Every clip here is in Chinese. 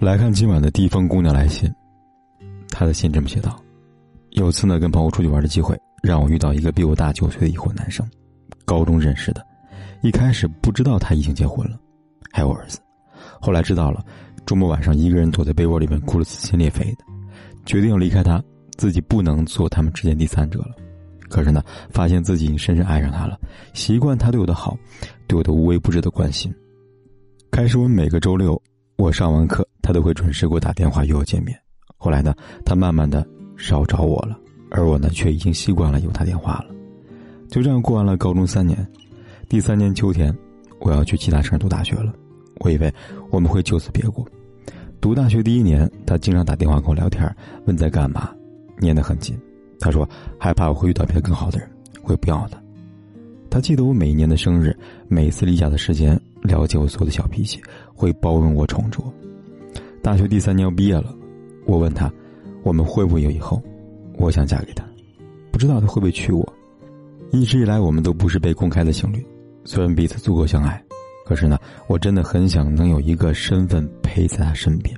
来看今晚的第一封姑娘来信，她的信这么写道：“有次呢，跟朋友出去玩的机会，让我遇到一个比我大九岁的已婚男生，高中认识的。一开始不知道他已经结婚了，还有儿子。后来知道了，周末晚上一个人躲在被窝里面哭得撕心裂肺的，决定要离开他，自己不能做他们之间第三者了。可是呢，发现自己已经深深爱上他了，习惯他对我的好，对我的无微不至的关心。开始我每个周六，我上完课。”他都会准时给我打电话约我见面。后来呢，他慢慢的少找我了，而我呢，却已经习惯了有他电话了。就这样过完了高中三年。第三年秋天，我要去其他城市读大学了。我以为我们会就此别过。读大学第一年，他经常打电话跟我聊天，问在干嘛，粘得很紧。他说害怕我会遇到别的更好的人，会不要他。他记得我每一年的生日，每次离家的时间，了解我所有的小脾气，会包容我、宠着我。大学第三年要毕业了，我问他，我们会不会有以后？我想嫁给他，不知道他会不会娶我。一直以来，我们都不是被公开的情侣，虽然彼此足够相爱，可是呢，我真的很想能有一个身份陪在他身边，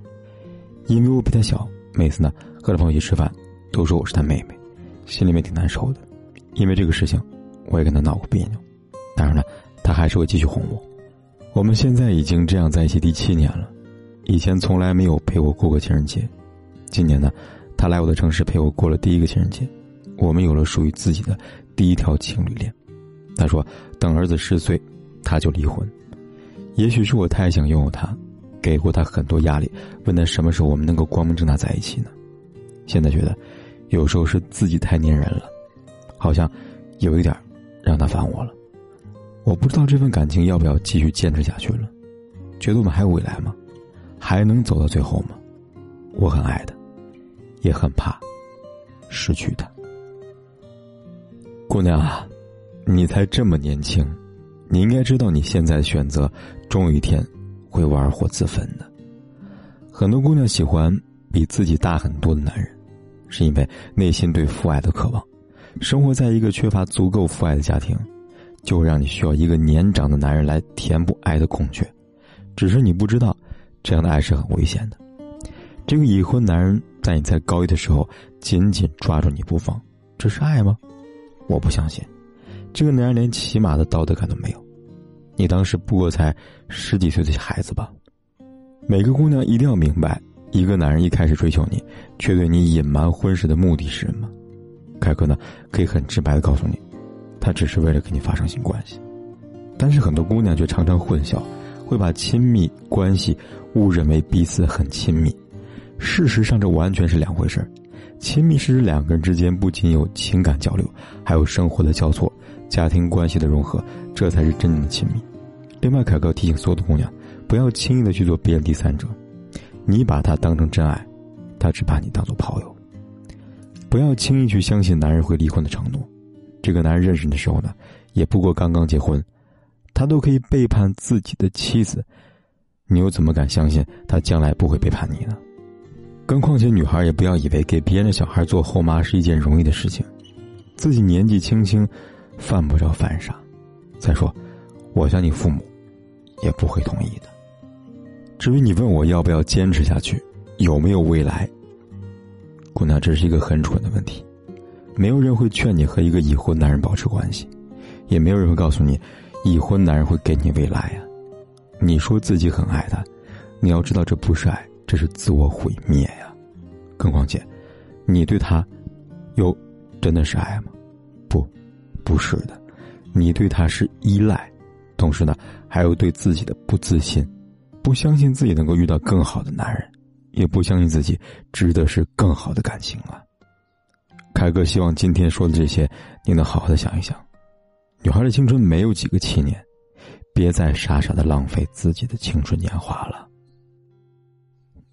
因为我比他小。每次呢，和他朋友一起吃饭，都说我是他妹妹，心里面挺难受的。因为这个事情，我也跟他闹过别扭，当然了，他还是会继续哄我。我们现在已经这样在一起第七年了。以前从来没有陪我过过情人节，今年呢，他来我的城市陪我过了第一个情人节，我们有了属于自己的第一条情侣链。他说，等儿子十岁，他就离婚。也许是我太想拥有他，给过他很多压力，问他什么时候我们能够光明正大在一起呢？现在觉得，有时候是自己太粘人了，好像有一点让他烦我了。我不知道这份感情要不要继续坚持下去了，觉得我们还有未来吗？还能走到最后吗？我很爱他，也很怕失去他。姑娘啊，你才这么年轻，你应该知道你现在的选择，终有一天会玩火自焚的。很多姑娘喜欢比自己大很多的男人，是因为内心对父爱的渴望。生活在一个缺乏足够父爱的家庭，就会让你需要一个年长的男人来填补爱的空缺。只是你不知道。这样的爱是很危险的。这个已婚男人在你在高一的时候紧紧抓住你不放，这是爱吗？我不相信。这个男人连起码的道德感都没有。你当时不过才十几岁的孩子吧？每个姑娘一定要明白，一个男人一开始追求你，却对你隐瞒婚事的目的是什么？凯哥呢，可以很直白的告诉你，他只是为了跟你发生性关系。但是很多姑娘却常常混淆。会把亲密关系误认为彼此很亲密，事实上这完全是两回事亲密是指两个人之间不仅有情感交流，还有生活的交错、家庭关系的融合，这才是真正的亲密。另外，凯哥提醒所有的姑娘，不要轻易的去做别人第三者，你把他当成真爱，他只把你当做炮友。不要轻易去相信男人会离婚的承诺，这个男人认识你的时候呢，也不过刚刚结婚。他都可以背叛自己的妻子，你又怎么敢相信他将来不会背叛你呢？更况且，女孩也不要以为给别人的小孩做后妈是一件容易的事情，自己年纪轻轻，犯不着犯傻。再说，我想你父母也不会同意的。至于你问我要不要坚持下去，有没有未来，姑娘，这是一个很蠢的问题。没有人会劝你和一个已婚男人保持关系，也没有人会告诉你。已婚男人会给你未来呀？你说自己很爱他，你要知道这不是爱，这是自我毁灭呀。更况且，你对他，又真的是爱吗？不，不是的，你对他是依赖，同时呢，还有对自己的不自信，不相信自己能够遇到更好的男人，也不相信自己值得是更好的感情了。凯哥希望今天说的这些，你能好好的想一想。女孩的青春没有几个七年，别再傻傻的浪费自己的青春年华了。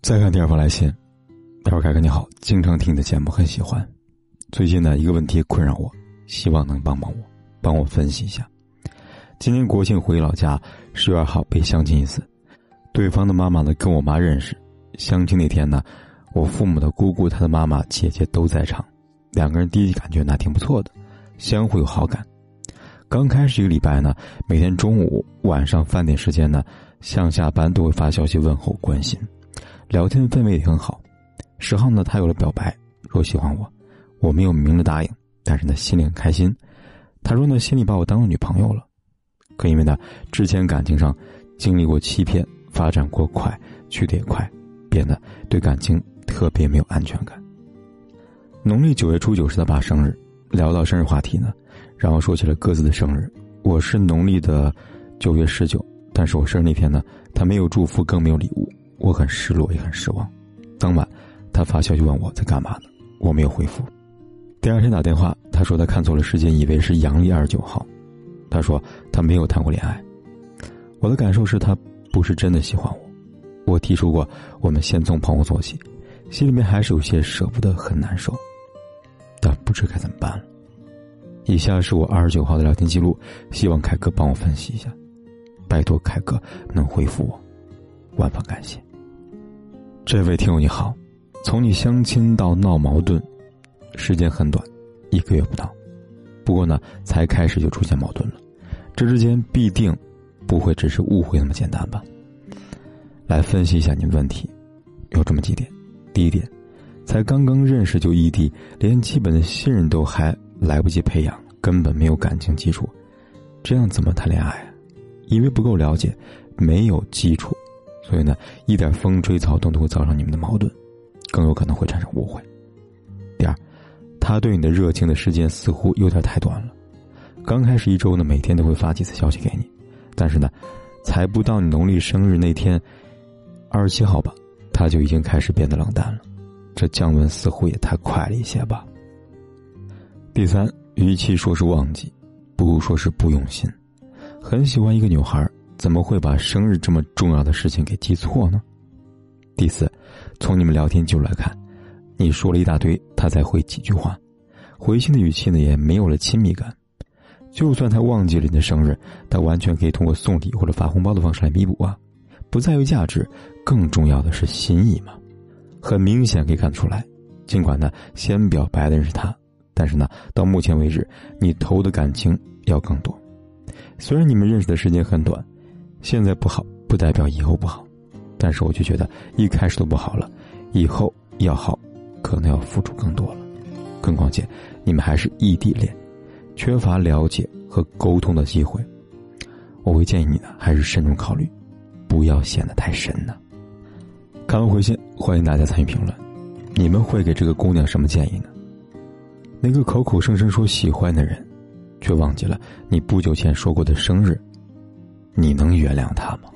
再看第二封来信，大伙凯哥你好，经常听你的节目，很喜欢。最近呢，一个问题困扰我，希望能帮帮我，帮我分析一下。今年国庆回老家，十月二号被相亲一次，对方的妈妈呢跟我妈认识。相亲那天呢，我父母的姑姑、她的妈妈、姐姐都在场，两个人第一感觉那挺不错的，相互有好感。刚开始一个礼拜呢，每天中午、晚上饭点时间呢，上下班都会发消息问候关心。聊天氛围也很好，十号呢，他有了表白，说喜欢我，我没有明着答应，但是呢，心里很开心。他说呢，心里把我当做女朋友了，可因为呢，之前感情上经历过欺骗，发展过快，去的也快，变得对感情特别没有安全感。农历九月初九是他爸生日，聊到生日话题呢，然后说起了各自的生日。我是农历的九月十九，但是我生日那天呢，他没有祝福，更没有礼物。我很失落，也很失望。当晚，他发消息问我在干嘛呢，我没有回复。第二天打电话，他说他看错了时间，以为是阳历二十九号。他说他没有谈过恋爱。我的感受是他不是真的喜欢我。我提出过我们先从朋友做起，心里面还是有些舍不得，很难受，但不知该怎么办了。以下是我二十九号的聊天记录，希望凯哥帮我分析一下，拜托凯哥能回复我，万分感谢。这位听友你好，从你相亲到闹矛盾，时间很短，一个月不到。不过呢，才开始就出现矛盾了，这之间必定不会只是误会那么简单吧？来分析一下你的问题，有这么几点：第一点，才刚刚认识就异地，连基本的信任都还来不及培养，根本没有感情基础，这样怎么谈恋爱啊？因为不够了解，没有基础。所以呢，一点风吹草动都会造成你们的矛盾，更有可能会产生误会。第二，他对你的热情的时间似乎有点太短了。刚开始一周呢，每天都会发几次消息给你，但是呢，才不到你农历生日那天，二十七号吧，他就已经开始变得冷淡了。这降温似乎也太快了一些吧。第三，与其说是忘记，不如说是不用心。很喜欢一个女孩。怎么会把生日这么重要的事情给记错呢？第四，从你们聊天记录来看，你说了一大堆，他才回几句话，回信的语气呢也没有了亲密感。就算他忘记了你的生日，他完全可以通过送礼或者发红包的方式来弥补啊。不在于价值，更重要的是心意嘛。很明显可以看出来，尽管呢先表白的人是他，但是呢到目前为止，你投的感情要更多。虽然你们认识的时间很短。现在不好，不代表以后不好，但是我就觉得一开始都不好了，以后要好，可能要付出更多了。更况且，你们还是异地恋，缺乏了解和沟通的机会。我会建议你呢，还是慎重考虑，不要陷得太深呢。看完回信，欢迎大家参与评论，你们会给这个姑娘什么建议呢？那个口口声声说喜欢的人，却忘记了你不久前说过的生日。你能原谅他吗？